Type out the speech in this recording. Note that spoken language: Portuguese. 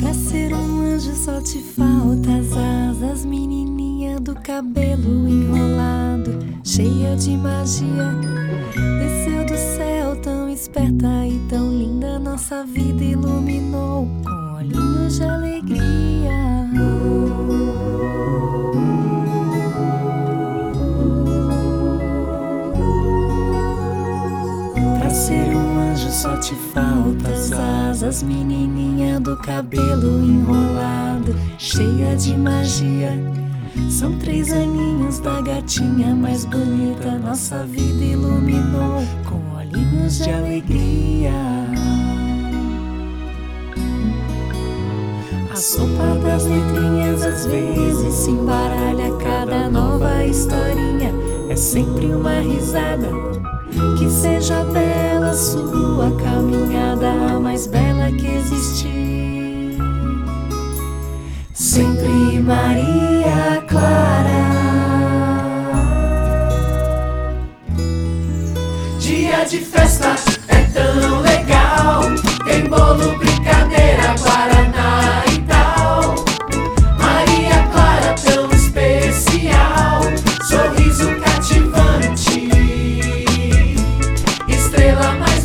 Pra ser um anjo só te falta as asas, menininha do cabelo enrolado, cheia de magia. Desceu do céu tão esperta e tão linda, nossa vida iluminou com olhinhos de alegria. Pra ser anjo só te falta as asas, menininha do cabelo enrolado, cheia de magia. São três aninhos da gatinha mais bonita, nossa vida iluminou com olhinhos de alegria. A sopa das letrinhas às vezes se historinha é sempre uma risada. Que seja bela sua caminhada, a mais bela que existir. Sempre Maria Clara. Dia de festa é tão legal. I'm on my